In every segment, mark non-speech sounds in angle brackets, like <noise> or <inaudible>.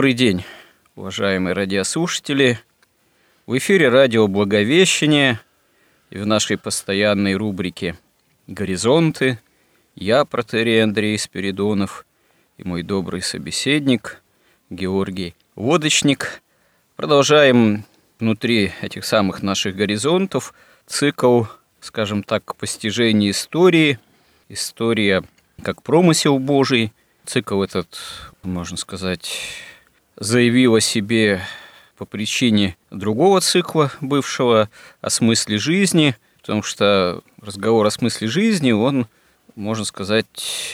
Добрый день, уважаемые радиослушатели. В эфире радио «Благовещение» и в нашей постоянной рубрике «Горизонты» я, протерей Андрей Спиридонов, и мой добрый собеседник Георгий Водочник. Продолжаем внутри этих самых наших горизонтов цикл, скажем так, постижения истории. История как промысел Божий. Цикл этот, можно сказать, заявил о себе по причине другого цикла бывшего о смысле жизни, потому что разговор о смысле жизни, он, можно сказать,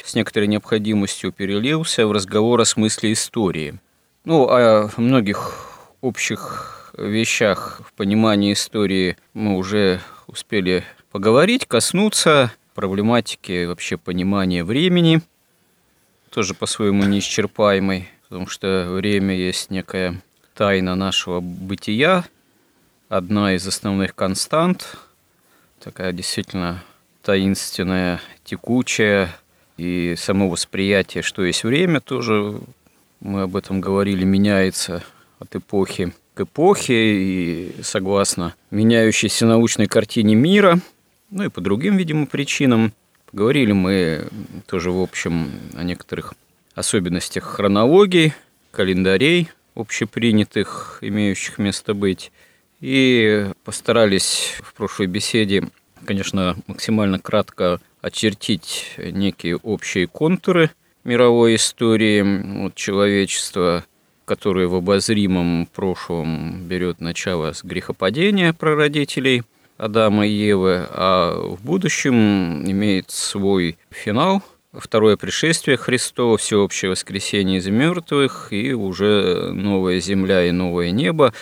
с некоторой необходимостью перелился в разговор о смысле истории. Ну, о многих общих вещах в понимании истории мы уже успели поговорить, коснуться проблематики вообще понимания времени, тоже по-своему неисчерпаемой потому что время есть некая тайна нашего бытия, одна из основных констант, такая действительно таинственная, текучая, и само восприятие, что есть время, тоже, мы об этом говорили, меняется от эпохи к эпохе, и согласно меняющейся научной картине мира, ну и по другим, видимо, причинам. Поговорили мы тоже, в общем, о некоторых особенностях хронологии, календарей общепринятых, имеющих место быть. И постарались в прошлой беседе, конечно, максимально кратко очертить некие общие контуры мировой истории вот, человечества, которое в обозримом прошлом берет начало с грехопадения прародителей Адама и Евы, а в будущем имеет свой финал – второе пришествие Христова, всеобщее воскресение из мертвых и уже новая земля и новое небо,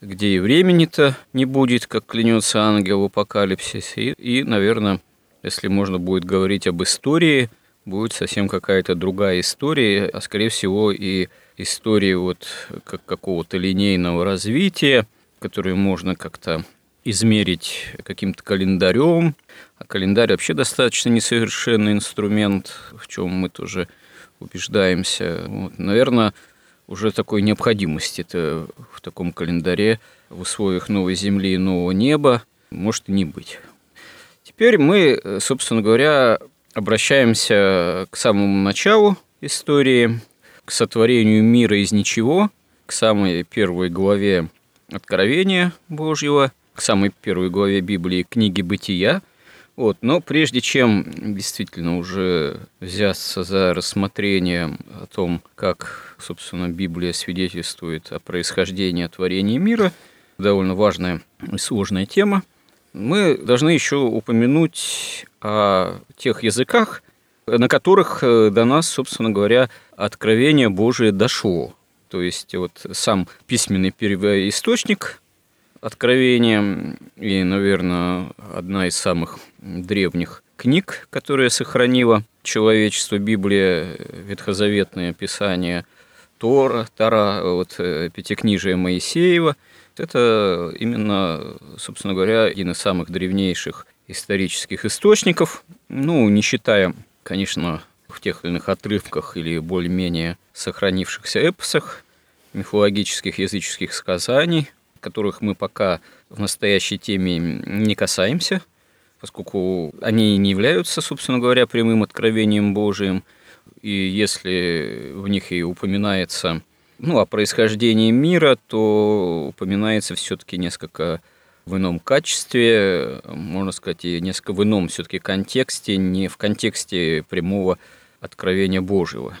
где и времени-то не будет, как клянется ангел в апокалипсисе. И, и, наверное, если можно будет говорить об истории, будет совсем какая-то другая история, а скорее всего и история вот как какого-то линейного развития, которую можно как-то измерить каким-то календарем. А календарь вообще достаточно несовершенный инструмент, в чем мы тоже убеждаемся. Вот, наверное, уже такой необходимости это в таком календаре в условиях новой земли и нового неба может и не быть. Теперь мы, собственно говоря, обращаемся к самому началу истории, к сотворению мира из ничего, к самой первой главе Откровения Божьего – к самой первой главе Библии, книги «Бытия». Вот, но прежде чем действительно уже взяться за рассмотрение о том, как, собственно, Библия свидетельствует о происхождении творения мира, довольно важная и сложная тема, мы должны еще упомянуть о тех языках, на которых э, до нас, собственно говоря, откровение Божие дошло. То есть вот сам письменный первоисточник Откровение и, наверное, одна из самых древних книг, которая сохранила человечество, Библия, ветхозаветное писание Тора, Тара, вот, э, Пятикнижие Моисеева. Это именно, собственно говоря, один из самых древнейших исторических источников, ну, не считая, конечно, в тех или иных отрывках или более-менее сохранившихся эпосах, мифологических языческих сказаний – которых мы пока в настоящей теме не касаемся, поскольку они не являются, собственно говоря, прямым откровением Божиим. И если в них и упоминается ну, о происхождении мира, то упоминается все-таки несколько в ином качестве, можно сказать, и несколько в ином все-таки контексте, не в контексте прямого откровения Божьего.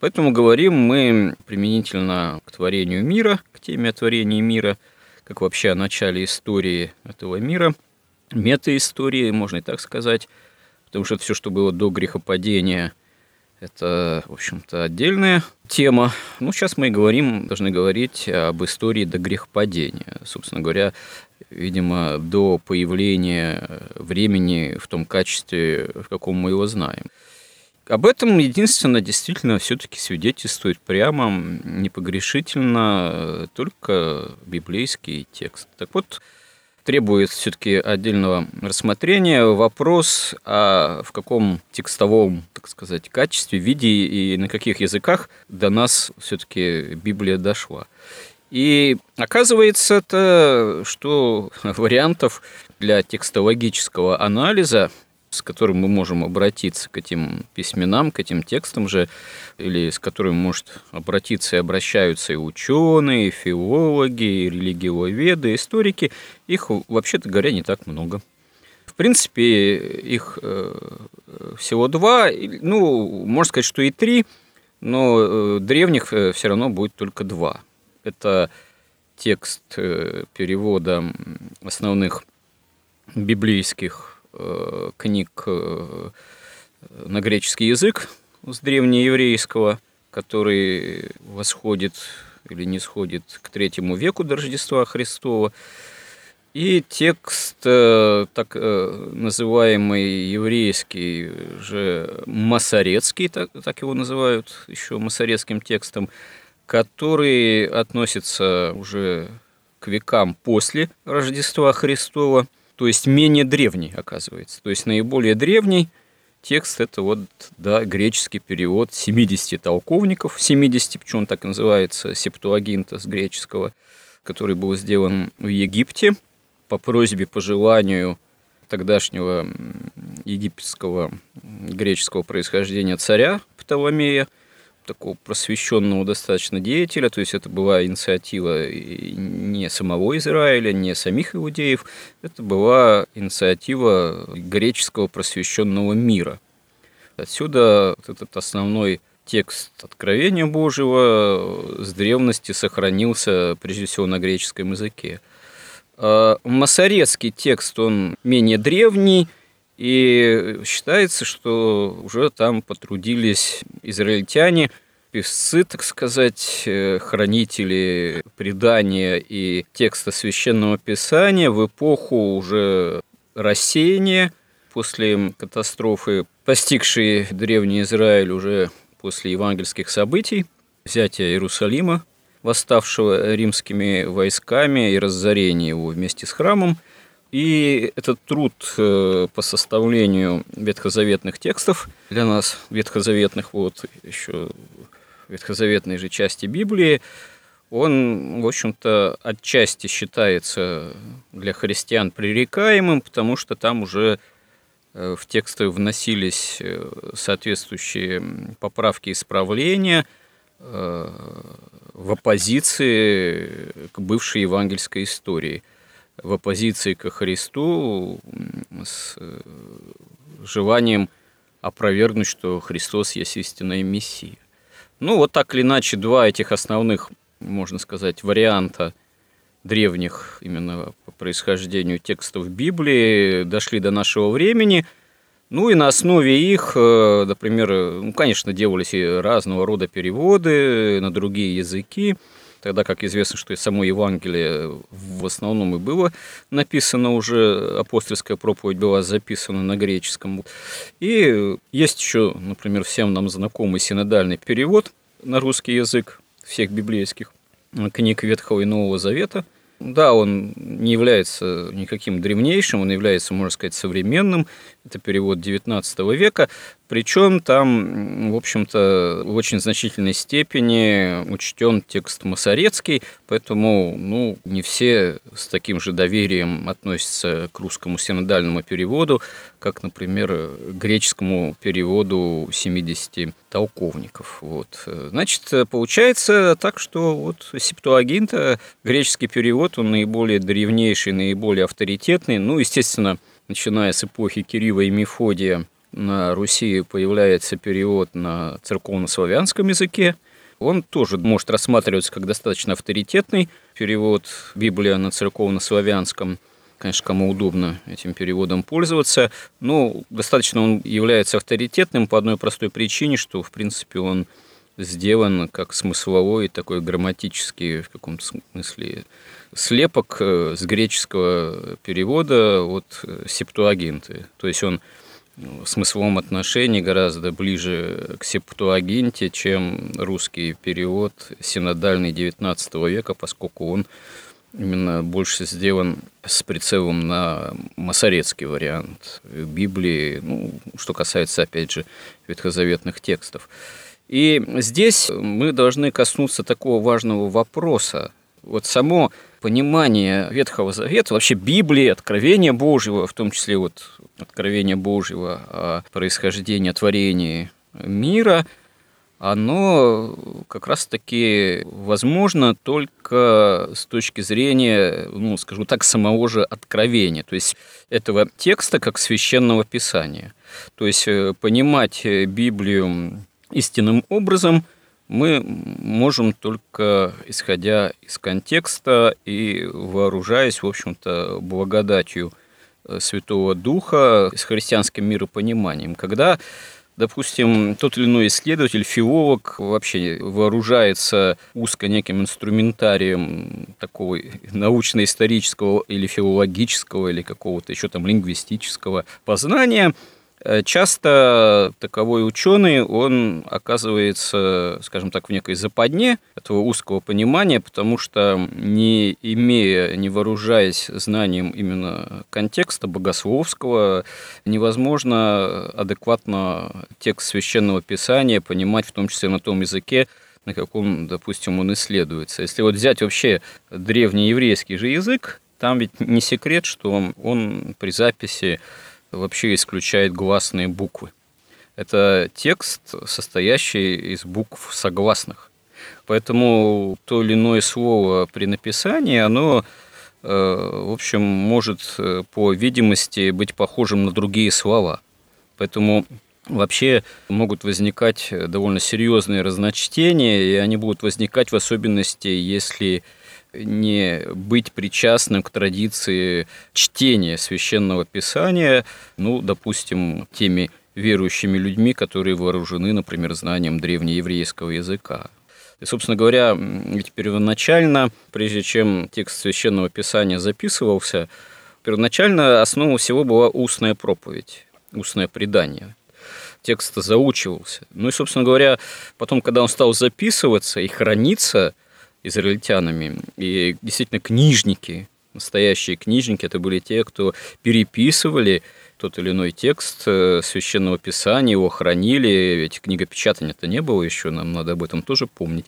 Поэтому говорим мы применительно к творению мира, к теме о творении мира, как вообще о начале истории этого мира, метаистории, можно и так сказать, потому что все, что было до грехопадения, это, в общем-то, отдельная тема. Ну, сейчас мы говорим, должны говорить об истории до грехопадения. Собственно говоря, видимо, до появления времени в том качестве, в каком мы его знаем. Об этом единственно действительно все-таки свидетельствует прямо непогрешительно только библейский текст. Так вот, требует все-таки отдельного рассмотрения вопрос, а в каком текстовом, так сказать, качестве, виде и на каких языках до нас все-таки Библия дошла. И оказывается это, что <laughs> вариантов для текстологического анализа с которым мы можем обратиться к этим письменам, к этим текстам же, или с которыми может обратиться и обращаются и ученые, и филологи, и религиоведы, историки, их, вообще-то говоря, не так много. В принципе, их э, всего два, ну, можно сказать, что и три, но э, древних э, все равно будет только два. Это текст перевода основных библейских книг э, на греческий язык с древнееврейского, который восходит или не сходит к третьему веку до Рождества Христова. И текст, э, так называемый еврейский, же масорецкий, так, так его называют еще масорецким текстом, который относится уже к векам после Рождества Христова – то есть менее древний, оказывается. То есть наиболее древний текст – это вот, да, греческий перевод 70 толковников, 70, почему он так называется, септуагинта с греческого, который был сделан в Египте по просьбе, по желанию тогдашнего египетского греческого происхождения царя Птоломея – такого просвещенного достаточно деятеля, то есть это была инициатива не самого Израиля, не самих иудеев, это была инициатива греческого просвещенного мира. Отсюда этот основной текст Откровения Божьего с древности сохранился прежде всего на греческом языке. А Масорецкий текст, он менее древний, и считается, что уже там потрудились израильтяне, певцы, так сказать, э, хранители предания и текста священного писания в эпоху уже рассеяния после катастрофы, постигшей древний Израиль уже после евангельских событий, взятия Иерусалима, восставшего римскими войсками и разорения его вместе с храмом – и этот труд э, по составлению ветхозаветных текстов для нас, ветхозаветных, вот еще ветхозаветной же части Библии, он, в общем-то, отчасти считается для христиан пререкаемым, потому что там уже э, в тексты вносились э, соответствующие поправки и исправления в оппозиции к бывшей евангельской истории – в оппозиции ко Христу с э, желанием опровергнуть, что Христос есть истинная Мессия. Ну, вот так или иначе, два этих основных, можно сказать, варианта древних именно по происхождению текстов Библии дошли до нашего времени. Ну и на основе их, э, например, ну, конечно, делались и разного рода переводы на другие языки – тогда как известно, что и само Евангелие в основном и было написано уже, апостольская проповедь была записана на греческом. И есть еще, например, всем нам знакомый синодальный перевод на русский язык всех библейских книг Ветхого и Нового Завета – да, он не является никаким древнейшим, он является, можно сказать, современным. Это перевод XIX века. Причем там, в общем-то, в очень значительной степени учтен текст Масорецкий, поэтому ну, не все с таким же доверием относятся к русскому синодальному переводу, как, например, греческому переводу 70 толковников. Вот. Значит, получается так, что вот Септуагинта, греческий перевод, он наиболее древнейший, наиболее авторитетный. Ну, естественно, начиная с эпохи Кирилла и Мефодия, на Руси появляется перевод на церковно-славянском языке. Он тоже может рассматриваться как достаточно авторитетный перевод Библии на церковно-славянском. Конечно, кому удобно этим переводом пользоваться. Но достаточно он является авторитетным по одной простой причине, что, в принципе, он сделан как смысловой, такой грамматический в каком-то смысле слепок э, с греческого перевода от э, септуагинты. То есть он в смысловом отношении гораздо ближе к септуагинте, чем русский перевод синодальный XIX века, поскольку он именно больше сделан с прицелом на масоретский вариант Библии, ну, что касается, опять же, ветхозаветных текстов. И здесь мы должны коснуться такого важного вопроса. Вот само понимание Ветхого Завета, вообще Библии, Откровения Божьего, в том числе вот Откровения Божьего о происхождении, творении мира, оно как раз-таки возможно только с точки зрения, ну, скажу так, самого же откровения, то есть этого текста как священного писания. То есть э, понимать Библию истинным образом мы можем только исходя из контекста и вооружаясь, в общем-то, благодатью э, Святого Духа с христианским миропониманием. Когда допустим, тот или иной исследователь, филолог вообще вооружается узко неким инструментарием такого научно-исторического или филологического или какого-то еще там лингвистического познания – часто таковой ученый, он оказывается, скажем так, в некой западне этого узкого понимания, потому что не имея, не вооружаясь знанием именно контекста богословского, невозможно адекватно текст священного писания понимать, в том числе на том языке, на каком, допустим, он исследуется. Если вот взять вообще древний еврейский же язык, там ведь не секрет, что он при записи вообще исключает гласные буквы. Это текст, состоящий из букв согласных. Поэтому то или иное слово при написании, оно, э, в общем, может э, по видимости быть похожим на другие слова. Поэтому вообще могут возникать довольно серьезные разночтения, и они будут возникать в особенности, если не быть причастным к традиции чтения священного писания, ну, допустим, теми верующими людьми, которые вооружены, например, знанием древнееврейского языка. И, собственно говоря, ведь первоначально, прежде чем текст священного писания записывался, первоначально основа всего была устная проповедь, устное предание. Текст заучивался. Ну и, собственно говоря, потом, когда он стал записываться и храниться – израильтянами. И действительно книжники, настоящие книжники, это были те, кто переписывали тот или иной текст э, священного писания, его хранили, ведь книгопечатания-то не было еще, нам надо об этом тоже помнить.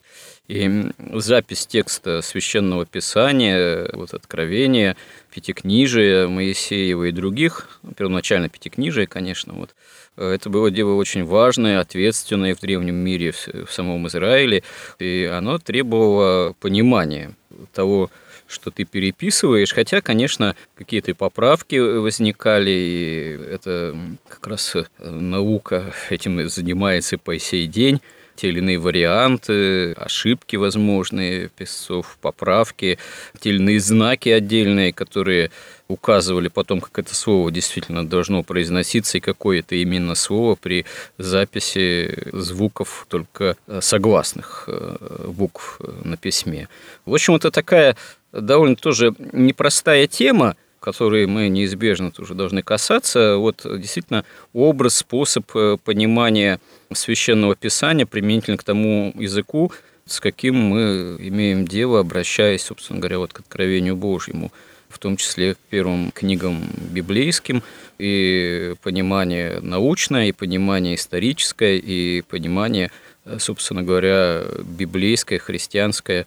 И запись текста священного писания, вот откровения, пятикнижия Моисеева и других, первоначально пятикнижия, конечно, вот, это было дело очень важное, ответственное в древнем мире, в самом Израиле, и оно требовало понимания того, что ты переписываешь, хотя, конечно, какие-то поправки возникали, и это как раз наука этим занимается по сей день те или иные варианты, ошибки возможные писцов, поправки, те или иные знаки отдельные, которые указывали потом, как это слово действительно должно произноситься и какое это именно слово при записи звуков только согласных э, букв на письме. В общем, это такая довольно тоже непростая тема, которые мы неизбежно тоже должны касаться, вот действительно образ, способ э, понимания священного писания применительно к тому языку, с каким мы имеем дело, обращаясь, собственно говоря, вот к откровению Божьему, в том числе к первым книгам библейским, и понимание научное, и понимание историческое, и понимание, э, собственно говоря, библейское, христианское,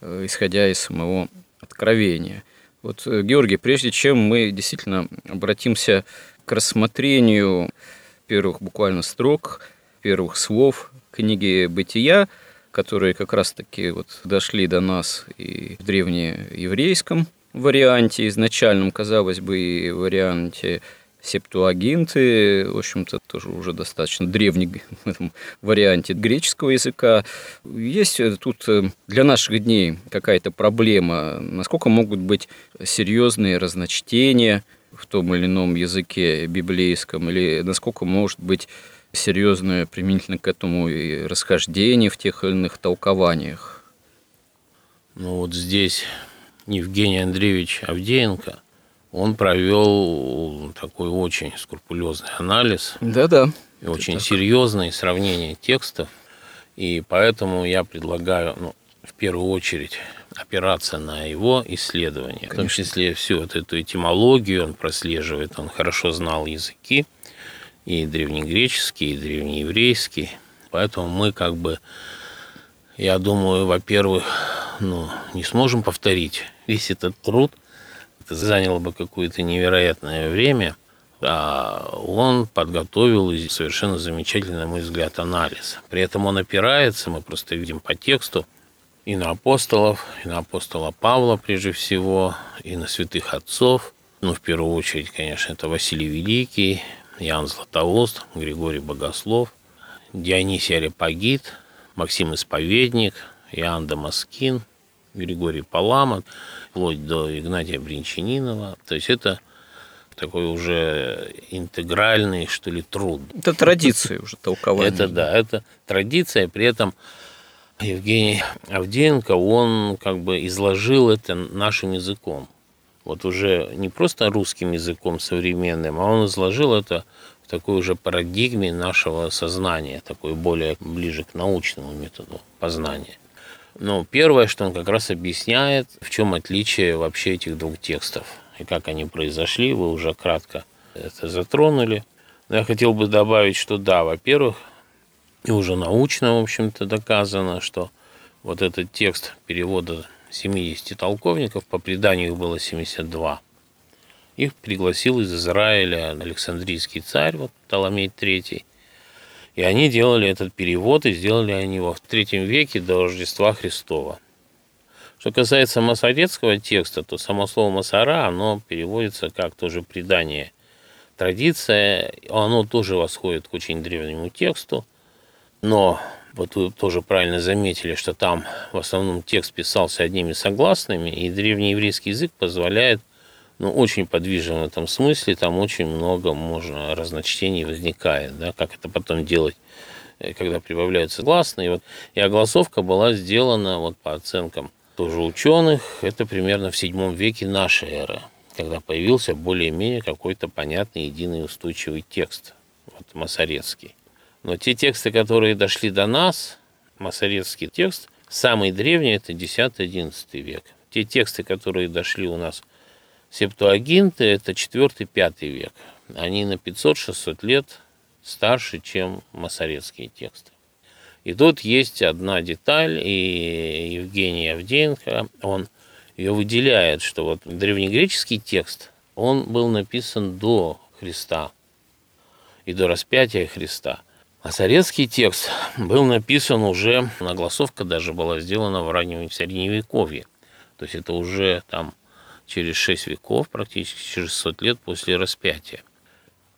э, исходя из самого откровения. Вот, э, Георгий, прежде чем мы действительно обратимся к рассмотрению первых буквально строк, первых слов книги «Бытия», которые как раз-таки вот дошли до нас и в древнееврейском варианте, изначальном, казалось бы, и варианте септуагинты, в общем-то, тоже уже достаточно древний <laughs> в этом варианте греческого языка. Есть тут для наших дней какая-то проблема? Насколько могут быть серьезные разночтения в том или ином языке библейском? Или насколько может быть серьезное применительно к этому и расхождение в тех или иных толкованиях? Ну вот здесь Евгений Андреевич Авдеенко, он провел такой очень скрупулезный анализ. Да-да. И очень так. серьезное сравнение текстов. И поэтому я предлагаю, ну, в первую очередь, опираться на его исследования. Конечно. В том числе всю вот эту этимологию он прослеживает, он хорошо знал языки, и древнегреческий, и древнееврейский. Поэтому мы как бы, я думаю, во-первых, ну, не сможем повторить весь этот труд. Это заняло бы какое-то невероятное время. А он подготовил совершенно замечательный, на мой взгляд, анализ. При этом он опирается, мы просто видим по тексту, и на апостолов, и на апостола Павла прежде всего, и на святых отцов. Ну, в первую очередь, конечно, это Василий Великий, Иоанн Златоуст, Григорий Богослов, Дионисий Арепагит, Максим Исповедник, Иоанн Дамаскин, Григорий Палама, вплоть до Игнатия Бринчанинова. То есть это такой уже интегральный, что ли, труд. Это традиция уже толкования. Это да, это традиция, при этом Евгений Авдеенко, он как бы изложил это нашим языком. Вот уже не просто русским языком современным, а он изложил это в такой уже парадигме нашего сознания, такой более ближе к научному методу познания. Но первое, что он как раз объясняет, в чем отличие вообще этих двух текстов и как они произошли, вы уже кратко это затронули. Но я хотел бы добавить, что да, во-первых, и уже научно, в общем-то, доказано, что вот этот текст перевода 70 толковников, по преданию их было 72, их пригласил из Израиля Александрийский царь, вот Птоломей III, и они делали этот перевод, и сделали они его в третьем веке до Рождества Христова. Что касается масоретского текста, то само слово «масара», оно переводится как тоже предание. Традиция, оно тоже восходит к очень древнему тексту, но вот вы тоже правильно заметили, что там в основном текст писался одними согласными, и древнееврейский язык позволяет ну, очень подвижен в этом смысле, там очень много можно разночтений возникает, да, как это потом делать, э, когда прибавляются гласные. Вот, и огласовка была сделана вот по оценкам тоже ученых, это примерно в седьмом веке нашей эры, когда появился более-менее какой-то понятный единый устойчивый текст, вот масорецкий. Но те тексты, которые дошли до нас, масорецкий текст, самый древний – это 10-11 век. Те тексты, которые дошли у нас Септуагинты – это 4-5 век. Они на 500-600 лет старше, чем масорецкие тексты. И тут есть одна деталь, и Евгений Авдеенко, он ее выделяет, что вот древнегреческий текст, он был написан до Христа и до распятия Христа. А советский текст <laughs> был написан уже, нагласовка даже была сделана в раннем Средневековье. То есть это уже там через шесть веков, практически через 600 лет после распятия.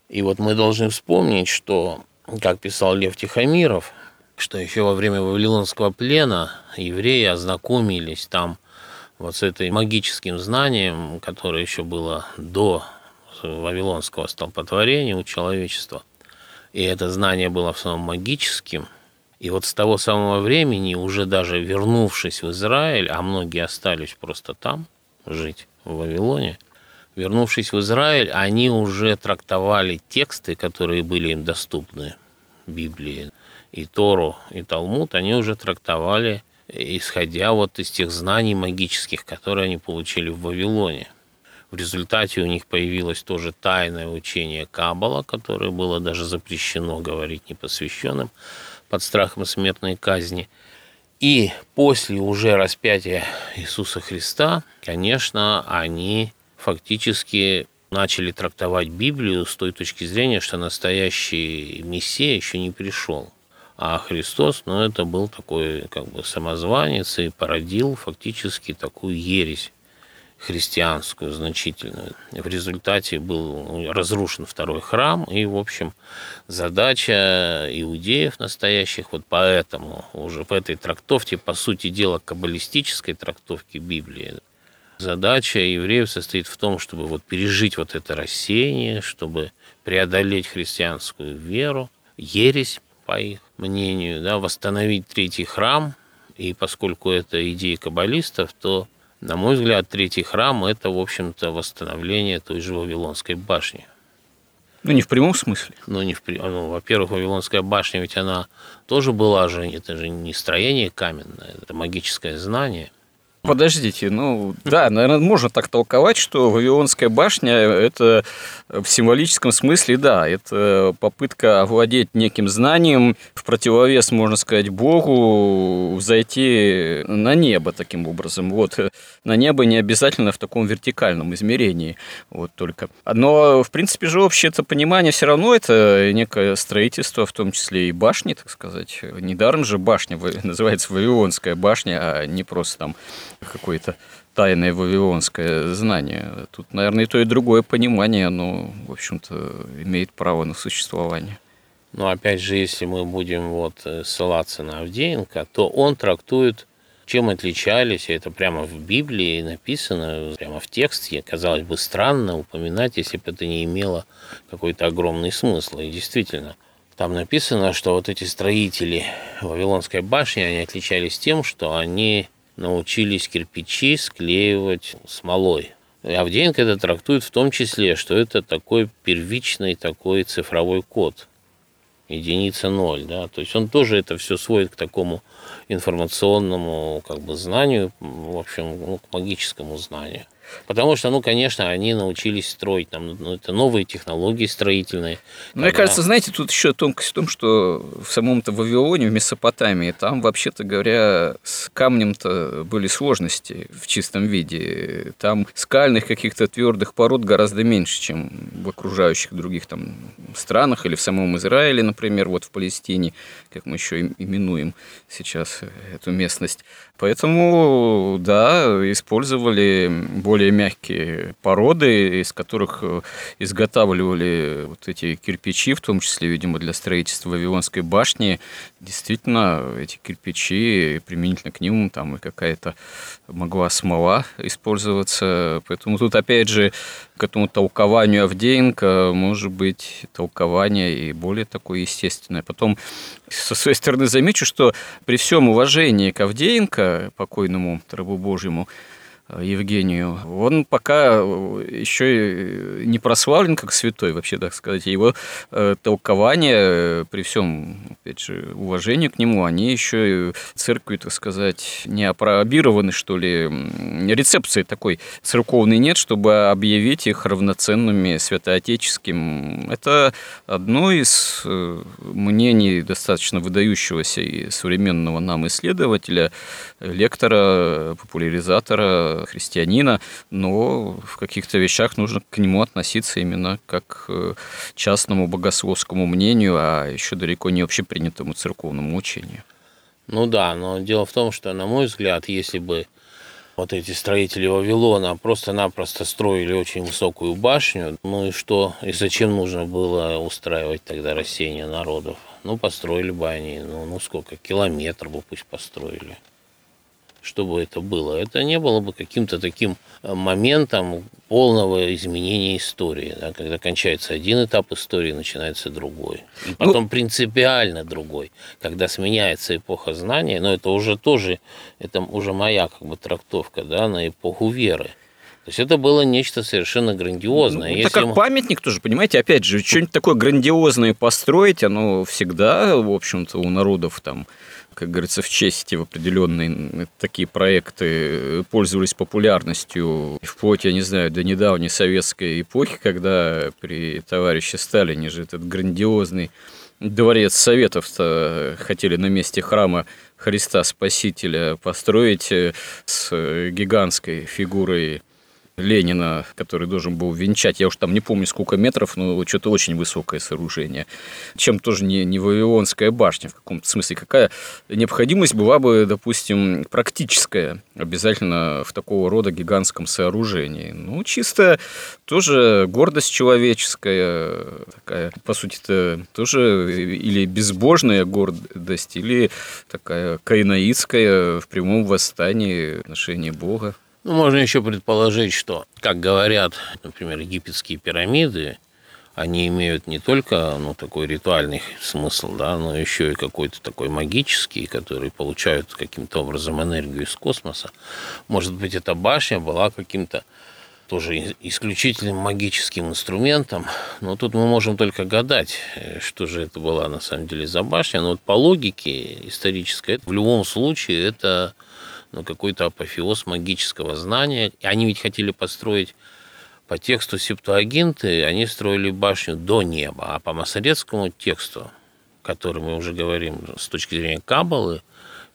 И вот мы должны вспомнить, что, как писал Лев Тихомиров, что еще во время Вавилонского плена евреи ознакомились там вот с этой магическим знанием, которое еще было до Вавилонского столпотворения у человечества. И это знание было в основном магическим. И вот с того самого времени, уже даже вернувшись в Израиль, а многие остались просто там жить, в Вавилоне, вернувшись в Израиль, они уже трактовали тексты, которые были им доступны, Библии, и Тору, и Талмуд, они уже трактовали, исходя вот из тех знаний магических, которые они получили в Вавилоне. В результате у них появилось тоже тайное учение Каббала, которое было даже запрещено говорить непосвященным под страхом смертной казни – и после уже распятия Иисуса Христа, конечно, они фактически начали трактовать Библию с той точки зрения, что настоящий Мессия еще не пришел. А Христос, ну, это был такой как бы самозванец и породил фактически такую ересь христианскую значительную. В результате был разрушен второй храм, и, в общем, задача иудеев настоящих, вот поэтому уже в этой трактовке, по сути дела, каббалистической трактовки Библии, задача евреев состоит в том, чтобы вот пережить вот это рассеяние, чтобы преодолеть христианскую веру, ересь, по их мнению, да, восстановить третий храм, и поскольку это идея каббалистов, то на мой взгляд, третий храм – это, в общем-то, восстановление той же Вавилонской башни. Ну, не в прямом смысле. Ну, не в ну, во-первых, Вавилонская башня, ведь она тоже была же, это же не строение каменное, это магическое знание – Подождите, ну да, наверное, можно так толковать, что Вавилонская башня – это в символическом смысле, да, это попытка овладеть неким знанием, в противовес, можно сказать, Богу, зайти на небо таким образом. Вот, на небо не обязательно в таком вертикальном измерении, вот только. Но, в принципе же, общее это понимание все равно это некое строительство, в том числе и башни, так сказать. Недаром же башня <laughs> называется Вавилонская башня, а не просто там какое-то тайное вавилонское знание. Тут, наверное, и то, и другое понимание, оно, в общем-то, имеет право на существование. Но опять же, если мы будем вот э, ссылаться на Авдеенко, то он трактует, чем отличались, это прямо в Библии написано, прямо в тексте, казалось бы, странно упоминать, если бы это не имело какой-то огромный смысл. И действительно, там написано, что вот эти строители Вавилонской башни, они отличались тем, что они научились кирпичи склеивать смолой. Авдеенко это трактует в том числе, что это такой первичный такой цифровой код, единица ноль, да, то есть он тоже это все сводит к такому информационному как бы знанию, в общем, ну, к магическому знанию. Потому что, ну, конечно, они научились строить, там, ну, это новые технологии строительные. Мне когда... кажется, знаете, тут еще тонкость в том, что в самом-то Вавилоне, в Месопотамии, там, вообще-то говоря, с камнем-то были сложности в чистом виде. Там скальных каких-то твердых пород гораздо меньше, чем в окружающих других там странах или в самом Израиле, например, вот в Палестине, как мы еще именуем сейчас эту местность. Поэтому, да, использовали более мягкие породы, из которых э, изготавливали вот эти кирпичи, в том числе, видимо, для строительства Вавилонской башни. Действительно, эти кирпичи, применительно к ним, там и какая-то могла смола использоваться. Поэтому тут, опять же, к этому толкованию Авдеенко может быть толкование и более такое естественное. Потом, со своей стороны, замечу, что при всем уважении к Авдеенко, покойному рабу Божьему, Евгению, он пока э, еще не прославлен как святой, вообще, так сказать. Его э, толкования, при всем, опять же, уважении к нему, они еще церкви, так сказать, не опробированы, что ли. Рецепции такой церковной нет, чтобы объявить их равноценными святоотеческим. Это одно из мнений достаточно выдающегося и современного нам исследователя, лектора, популяризатора христианина, но в каких-то вещах нужно к нему относиться именно как к частному богословскому мнению, а еще далеко не общепринятому церковному учению. Ну да, но дело в том, что, на мой взгляд, если бы вот эти строители Вавилона просто-напросто строили очень высокую башню, ну и что, и зачем нужно было устраивать тогда рассеяние народов? Ну, построили бы они, ну, ну сколько, километр бы пусть построили чтобы это было. Это не было бы каким-то таким э, моментом полного изменения истории, да, когда кончается один этап истории, начинается другой. И потом ну, принципиально другой, когда сменяется эпоха знания, но это уже тоже, это уже моя как бы трактовка да, на эпоху веры. То есть это было нечто совершенно грандиозное. Ну, это как мы... памятник тоже, понимаете, опять же, что-нибудь такое грандиозное построить, оно всегда, в общем-то, у народов там как говорится, в честь в определенные такие проекты пользовались популярностью вплоть, я не знаю, до недавней советской эпохи, когда при товарище Сталине же этот грандиозный дворец Советов хотели на месте храма Христа Спасителя построить с гигантской фигурой Ленина, который должен был венчать, я уж там не помню сколько метров, но что-то очень высокое сооружение, чем тоже не, не Вавилонская башня в каком-то смысле. Какая необходимость была бы, допустим, практическая обязательно в такого рода гигантском сооружении? Ну, чисто тоже гордость человеческая, такая, по сути-то, тоже или безбожная гордость, или такая каинаитская в прямом восстании отношении Бога. Ну, можно еще предположить, что, как говорят, например, египетские пирамиды, они имеют не только ну, такой ритуальный смысл, да, но еще и какой-то такой магический, который получают каким-то образом энергию из космоса. Может быть, эта башня была каким-то тоже исключительным магическим инструментом. Но тут мы можем только гадать, что же это была на самом деле за башня. Но вот по логике исторической, в любом случае это ну, какой-то апофеоз магического знания. И они ведь хотели построить по тексту Септуагинты, они строили башню до неба, а по масоретскому тексту, который мы уже говорим с точки зрения Кабалы,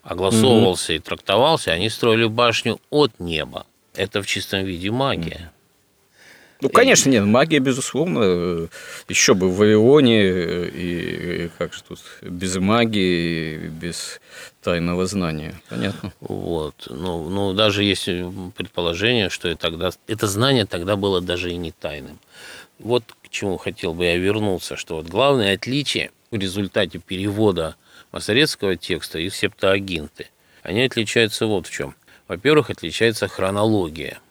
огласовывался mm-hmm. и трактовался, они строили башню от неба. Это в чистом виде магия. Ну, конечно, нет, магия, безусловно, еще бы в Вавилоне, и как же тут, без магии, без тайного знания, понятно. Вот, ну, ну, даже есть предположение, что и тогда, это знание тогда было даже и не тайным. Вот к чему хотел бы я вернуться, что вот главное отличие в результате перевода масоретского текста из септоагинты, они отличаются вот в чем. Во-первых, отличается хронология –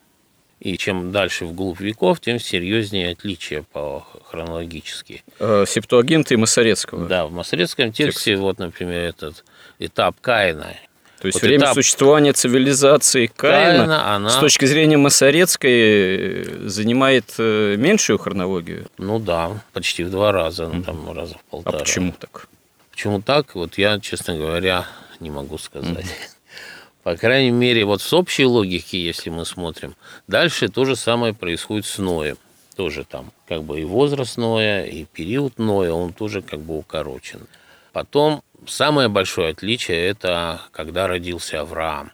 и чем дальше вглубь веков, тем серьезнее отличия по хронологически. Э, Септуагинта и Масорецкого. Да, в Масорецком тексте, Текст. вот, например, этот этап Каина. То есть вот время этап... существования цивилизации Каина, Каина она... с точки зрения Масорецкой э, занимает э, меньшую хронологию? Ну да, почти в два раза, ну там раза в а полтора. А почему так? Почему так? Вот я, честно говоря, не могу сказать. Mm-hmm. <laughs> По крайней мере, вот с общей логики, если мы смотрим, дальше то же самое происходит с Ноем. Тоже там как бы и возраст Ноя, и период Ноя, он тоже как бы укорочен. Потом самое большое отличие – это когда родился Авраам.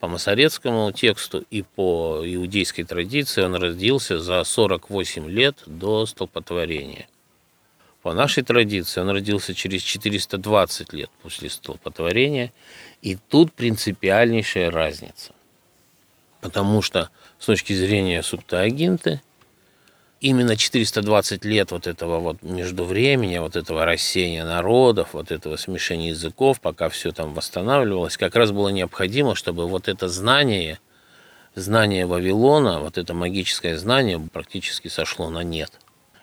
По масорецкому тексту и по иудейской традиции он родился за 48 лет до столпотворения. По нашей традиции он родился через 420 лет после столпотворения, и тут принципиальнейшая разница. Потому что с точки зрения субтагинты, именно 420 лет вот этого вот междувремени, вот этого рассеяния народов, вот этого смешения языков, пока все там восстанавливалось, как раз было необходимо, чтобы вот это знание, знание Вавилона, вот это магическое знание практически сошло на нет.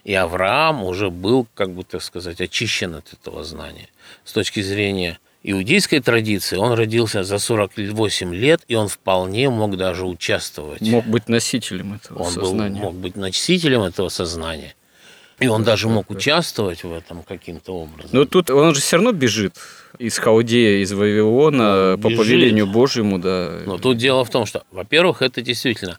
И Авраам уже был, как бы так сказать, очищен от этого знания. С точки зрения иудейской традиции он родился за 48 лет, и он вполне мог даже участвовать. Мог быть носителем этого он сознания. Был, мог быть носителем этого сознания. И он даже мог участвовать в этом каким-то образом. Но тут он же все равно бежит из Хаудея, из Вавилона он по повелению Божьему, да. Но тут дело в том, что, во-первых, это действительно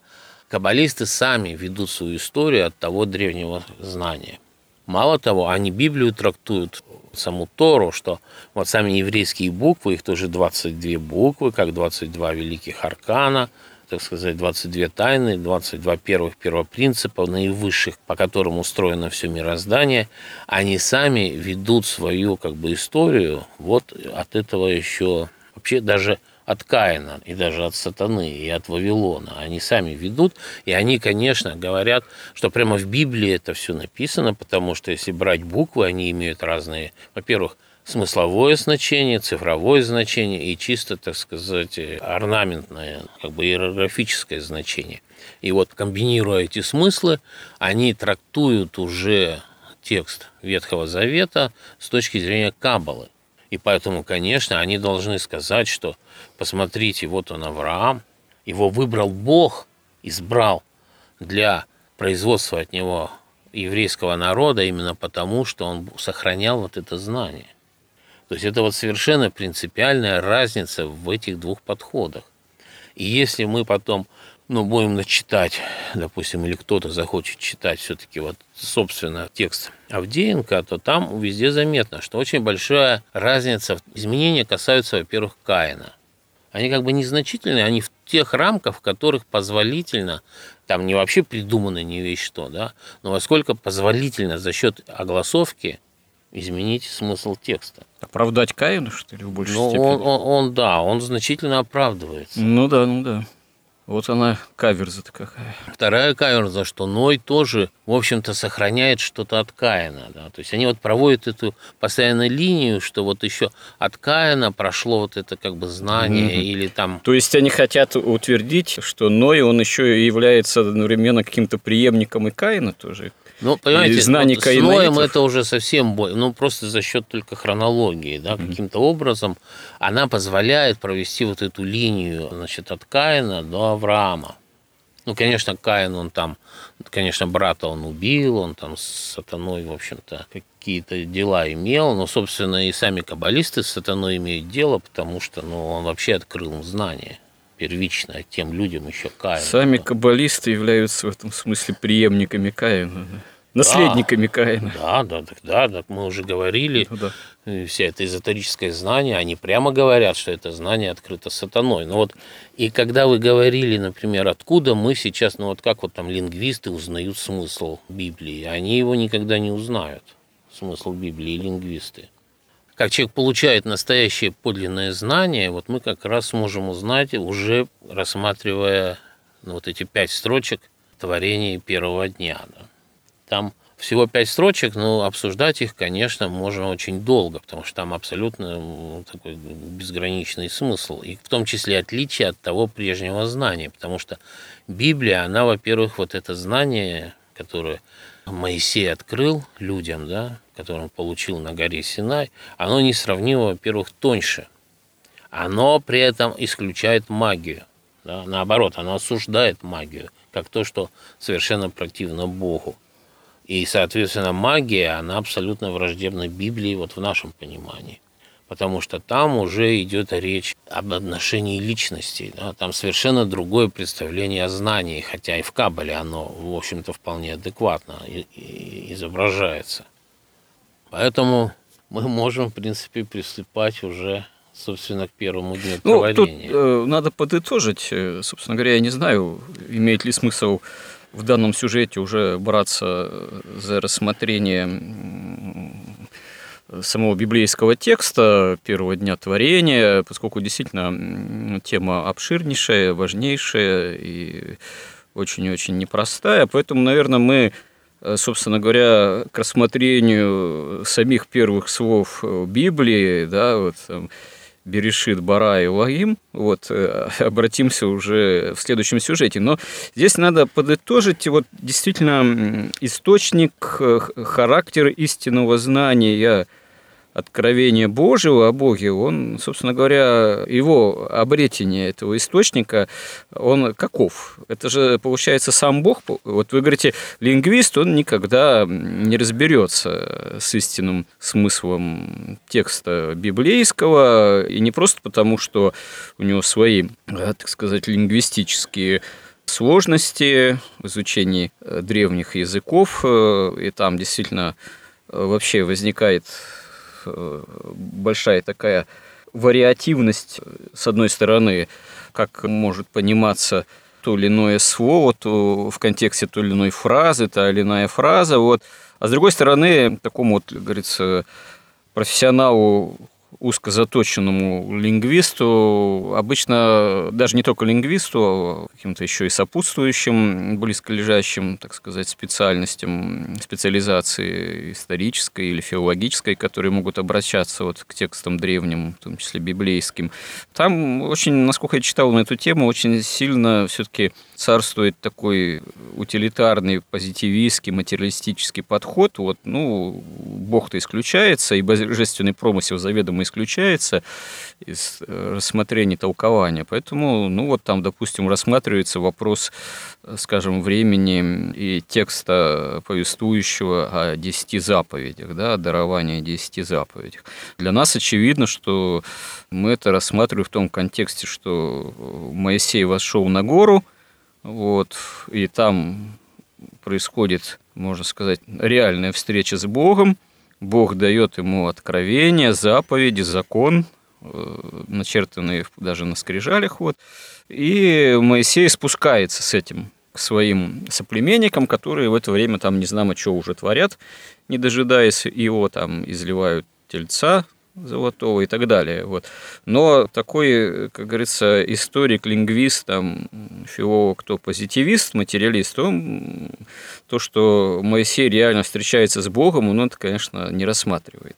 Каббалисты сами ведут свою историю от того древнего знания. Мало того, они Библию трактуют, саму Тору, что вот сами еврейские буквы, их тоже 22 буквы, как 22 великих аркана, так сказать, 22 тайны, 22 первых первопринципа, наивысших, по которым устроено все мироздание, они сами ведут свою как бы историю вот от этого еще вообще даже от Каина и даже от сатаны и от Вавилона. Они сами ведут, и они, конечно, говорят, что прямо в Библии это все написано, потому что если брать буквы, они имеют разные, во-первых, смысловое значение, цифровое значение и чисто, так сказать, орнаментное, как бы иерографическое значение. И вот комбинируя эти смыслы, они трактуют уже текст Ветхого Завета с точки зрения Каббалы. И поэтому, конечно, они должны сказать, что посмотрите, вот он Авраам, его выбрал Бог, избрал для производства от него еврейского народа именно потому, что он сохранял вот это знание. То есть это вот совершенно принципиальная разница в этих двух подходах. И если мы потом ну, будем начитать, допустим, или кто-то захочет читать все-таки вот, собственно, текст Авдеенко, то там везде заметно, что очень большая разница. Изменения касаются, во-первых, Каина. они как бы незначительные, они в тех рамках, в которых позволительно, там не вообще придумано не вещь что, да, но во сколько позволительно за счет огласовки изменить смысл текста. Оправдать Каину, что ли, в большей ну, степени? Он, он, он, да, он значительно оправдывается. Ну да, ну да. Вот она каверза-то какая. Вторая каверза, что Ной тоже, в общем-то, сохраняет что-то от Каина. Да? То есть они вот проводят эту постоянную линию, что вот еще от Каина прошло вот это как бы знание mm-hmm. или там... То есть они хотят утвердить, что Ной, он еще является одновременно каким-то преемником и Каина тоже? Ну, понимаете, знаний вот с Ноем это уже совсем бой, ну, просто за счет только хронологии, да, mm-hmm. каким-то образом она позволяет провести вот эту линию, значит, от Каина до Авраама. Ну, конечно, Каин, он там, конечно, брата он убил, он там с сатаной, в общем-то, какие-то дела имел, но, собственно, и сами каббалисты с сатаной имеют дело, потому что, ну, он вообще открыл им знания первично тем людям еще Каина. Сами каббалисты являются в этом смысле преемниками Каина наследниками да, Каина. Да, да, да, да, мы уже говорили, ну, да. вся это эзотерическое знание, они прямо говорят, что это знание открыто сатаной. Но вот и когда вы говорили, например, откуда мы сейчас, ну вот как вот там лингвисты узнают смысл Библии, они его никогда не узнают, смысл Библии, лингвисты. Как человек получает настоящее подлинное знание, вот мы как раз можем узнать, уже рассматривая ну, вот эти пять строчек творения первого дня. Да. Там всего пять строчек, но обсуждать их, конечно, можно очень долго, потому что там абсолютно такой безграничный смысл, и в том числе отличие от того прежнего знания, потому что Библия, она, во-первых, вот это знание, которое Моисей открыл людям, да, которое он получил на горе Синай, оно несравнимо, во-первых, тоньше. Оно при этом исключает магию. Да? Наоборот, оно осуждает магию, как то, что совершенно противно Богу. И, соответственно, магия, она абсолютно враждебна Библии вот в нашем понимании. Потому что там уже идет речь об отношении личностей. Да? Там совершенно другое представление о знании, хотя и в Кабале оно, в общем-то, вполне адекватно изображается. Поэтому мы можем, в принципе, приступать уже собственно, к первому дню ну, Тут э, надо подытожить. Э, собственно говоря, я не знаю, имеет ли смысл в данном сюжете уже браться за рассмотрение самого библейского текста первого дня творения, поскольку действительно тема обширнейшая, важнейшая и очень-очень непростая. Поэтому, наверное, мы, собственно говоря, к рассмотрению самих первых слов Библии, да, вот, Берешит, Бара и Лагим. Вот, э, <laughs> обратимся уже в следующем сюжете. Но здесь надо подытожить вот действительно источник, э, характер истинного знания – откровения Божьего о Боге, он, собственно говоря, его обретение этого источника, он каков? Это же, получается, сам Бог. Вот вы говорите, лингвист, он никогда не разберется с истинным смыслом текста библейского, и не просто потому, что у него свои, так сказать, лингвистические сложности в изучении древних языков, и там действительно вообще возникает большая такая вариативность, с одной стороны, как может пониматься то или иное слово, то в контексте той или иной фразы, та или иная фраза, вот. А с другой стороны, такому вот, говорится, профессионалу узкозаточенному лингвисту, обычно даже не только лингвисту, а каким-то еще и сопутствующим, близколежащим, так сказать, специальностям, специализации исторической или филологической, которые могут обращаться вот к текстам древним, в том числе библейским. Там очень, насколько я читал на эту тему, очень сильно все-таки царствует такой утилитарный, позитивистский, материалистический подход. Вот, ну, Бог-то исключается, и божественный промысел заведомо исключается из э, рассмотрения толкования. Поэтому, ну, вот там, допустим, рассматривается вопрос, скажем, времени и текста повествующего о десяти заповедях, да, о даровании десяти заповедях. Для нас очевидно, что мы это рассматриваем в том контексте, что Моисей вошел на гору, вот, и там происходит, можно сказать, реальная встреча с Богом. Бог дает ему откровение, заповеди, закон. начертанные даже на скрижалях. Вот. И Моисей спускается с этим к своим соплеменникам, которые в это время там не знамо, что уже творят, не дожидаясь его, там изливают тельца золотого и так далее. Вот. Но такой, как говорится, историк, лингвист, там, филолог, кто позитивист, материалист, он то, что Моисей реально встречается с Богом, он это, конечно, не рассматривает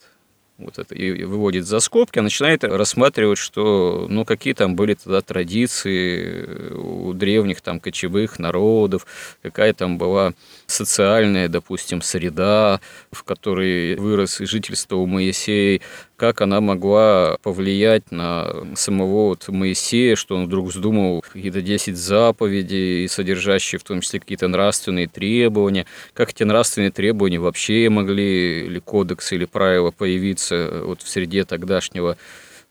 вот это и выводит за скобки, а начинает рассматривать, что ну какие там были тогда традиции у древних там кочевых народов, какая там была социальная, допустим, среда, в которой вырос и жительство у Моисея, как она могла повлиять на самого вот Моисея, что он вдруг вздумал какие-то 10 заповедей, содержащие в том числе какие-то нравственные требования, как эти нравственные требования вообще могли, или кодексы, или правила появиться вот в среде тогдашнего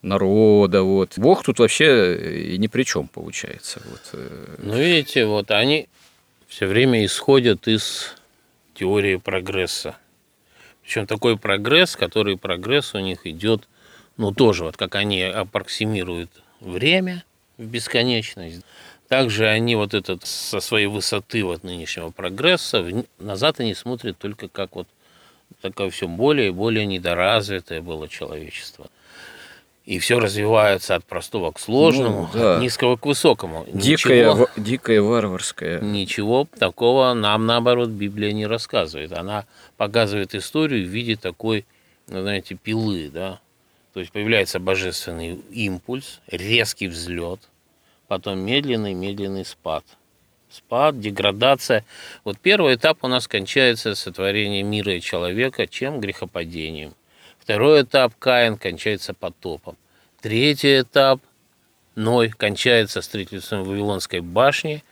народа. Вот. Бог тут вообще и ни при чем получается. Вот. Э. Ну, видите, вот они все время исходят из теории прогресса. Причем такой прогресс, который прогресс у них идет, ну тоже вот как они аппроксимируют время в бесконечность, также они вот этот со своей высоты вот нынешнего прогресса назад они смотрят только как вот такое все более и более недоразвитое было человечество и все развивается от простого к сложному, ну, да. от низкого к высокому. Дикое, ничего, дикое варварское. Ничего такого нам, наоборот, Библия не рассказывает. Она показывает историю в виде такой, ну, знаете, пилы, да. То есть появляется божественный импульс, резкий взлет, потом медленный-медленный спад. Спад, деградация. Вот первый этап у нас кончается сотворением мира и человека, чем грехопадением – Второй этап Каин кончается потопом. Третий этап Ной кончается строительством Вавилонской башни,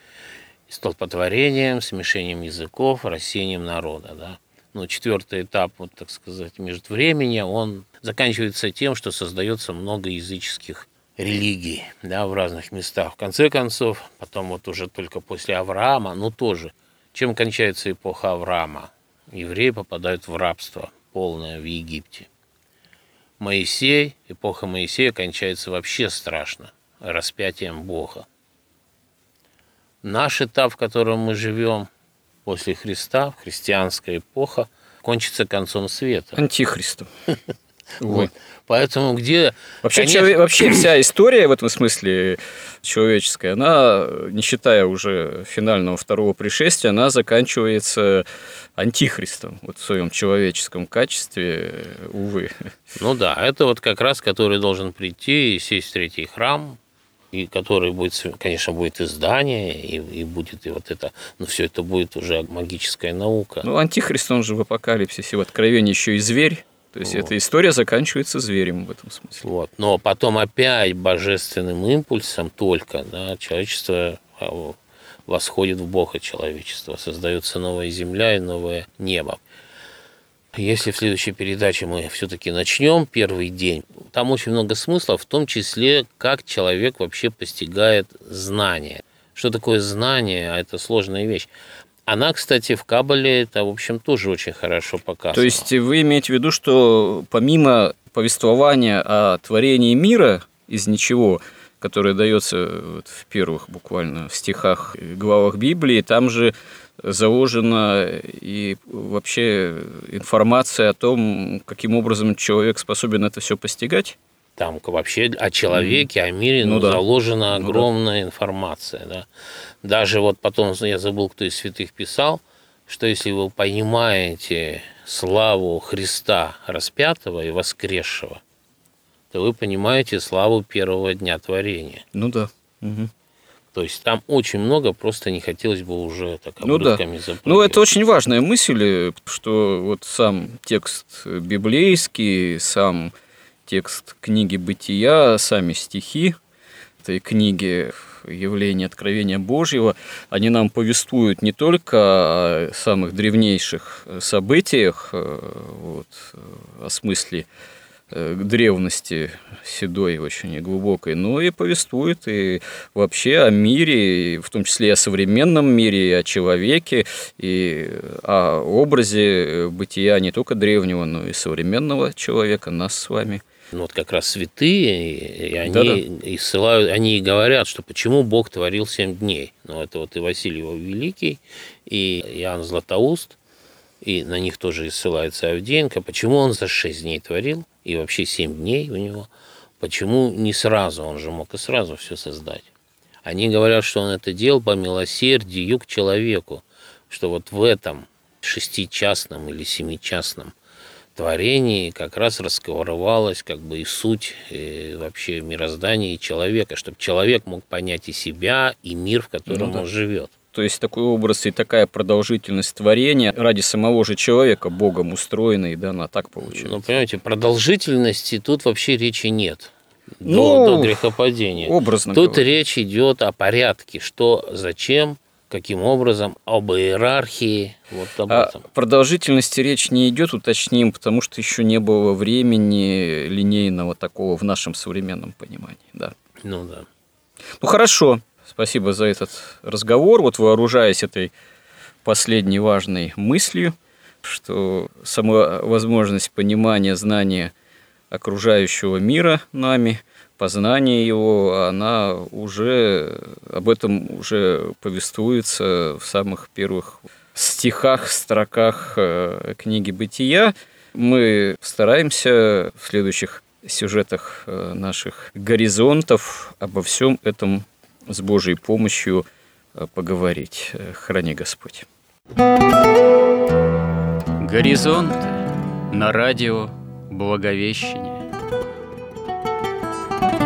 столпотворением, смешением языков, рассеянием народа. Да? Но четвертый этап, вот так сказать, междувремени, он заканчивается тем, что создается много языческих религий да, в разных местах. В конце концов, потом вот уже только после Авраама, ну тоже, чем кончается эпоха Авраама? Евреи попадают в рабство полное в Египте. Моисей, эпоха Моисея кончается вообще страшно, распятием Бога. Наш этап, в котором мы живем после Христа, христианская эпоха, кончится концом света. Антихристом. <laughs> Вот. Поэтому где... Вообще, конечно... человек, вообще вся история в этом смысле человеческая, она, не считая уже финального второго пришествия, она заканчивается антихристом вот в своем человеческом качестве, увы. Ну да, это вот как раз, который должен прийти и сесть в третий храм, и который будет, конечно, будет издание, и, и будет и вот это, но все это будет уже магическая наука. Ну, антихрист, он же в апокалипсисе, в откровении еще и зверь, то есть вот. эта история заканчивается зверем в этом смысле. Вот. Но потом опять божественным импульсом только да, человечество а, восходит в Бога человечество, создается новая земля и новое небо. Если в следующей передаче мы все-таки начнем первый день, там очень много смысла, в том числе, как человек вообще постигает знание. Что такое знание? А это сложная вещь. Она, кстати, в Кабале это, в общем, тоже очень хорошо показана. То есть вы имеете в виду, что помимо повествования о творении мира из ничего, которое дается вот в первых буквально стихах, главах Библии, там же заложена и вообще информация о том, каким образом человек способен это все постигать? Там вообще о человеке, о мире ну, ну, да. заложена огромная ну, да. информация. Да? Даже вот потом, я забыл, кто из святых писал, что если вы понимаете славу Христа распятого и воскресшего, то вы понимаете славу первого дня творения. Ну да. Угу. То есть там очень много, просто не хотелось бы уже так обрывками ну, да. Ну, это очень важная мысль, что вот сам текст библейский, сам текст книги «Бытия», сами стихи этой книги явления откровения Божьего, они нам повествуют не только о самых древнейших событиях, э, вот, о смысле э, древности седой очень и глубокой, но и повествует и вообще о мире, в том числе и о современном мире, и о человеке, и о образе бытия не только древнего, но и современного человека, нас с вами – ну, вот как раз святые, и они Да-да. и ссылают, они и говорят, что почему Бог творил семь дней. Ну, это вот и Василий Великий, и Иоанн Златоуст, и на них тоже и ссылается Авдеенко. Почему он за шесть дней творил, и вообще семь дней у него, почему не сразу, он же мог и сразу все создать. Они говорят, что он это делал по милосердию к человеку, что вот в этом шестичастном или семичастном творении как раз раскрывалась как бы и суть и вообще мироздания и человека, чтобы человек мог понять и себя, и мир, в котором ну, да. он живет. То есть такой образ и такая продолжительность творения ради самого же человека, Богом устроенный, да, она так получается. Ну, понимаете, продолжительности тут вообще речи нет. До, ну, до грехопадения. Образно Тут говоря. речь идет о порядке, что, зачем, каким образом, об иерархии, вот об а этом. продолжительности речь не идет, уточним, потому что еще не было времени линейного такого в нашем современном понимании, да. Ну да. Ну хорошо, спасибо за этот разговор. Вот вооружаясь этой последней важной мыслью, что сама возможность понимания, знания окружающего мира нами – познание его, она уже, об этом уже повествуется в самых первых стихах, строках э, книги «Бытия». Мы стараемся в следующих сюжетах э, наших горизонтов обо всем этом с Божьей помощью э, поговорить. Храни Господь. Горизонт на радио Благовещение.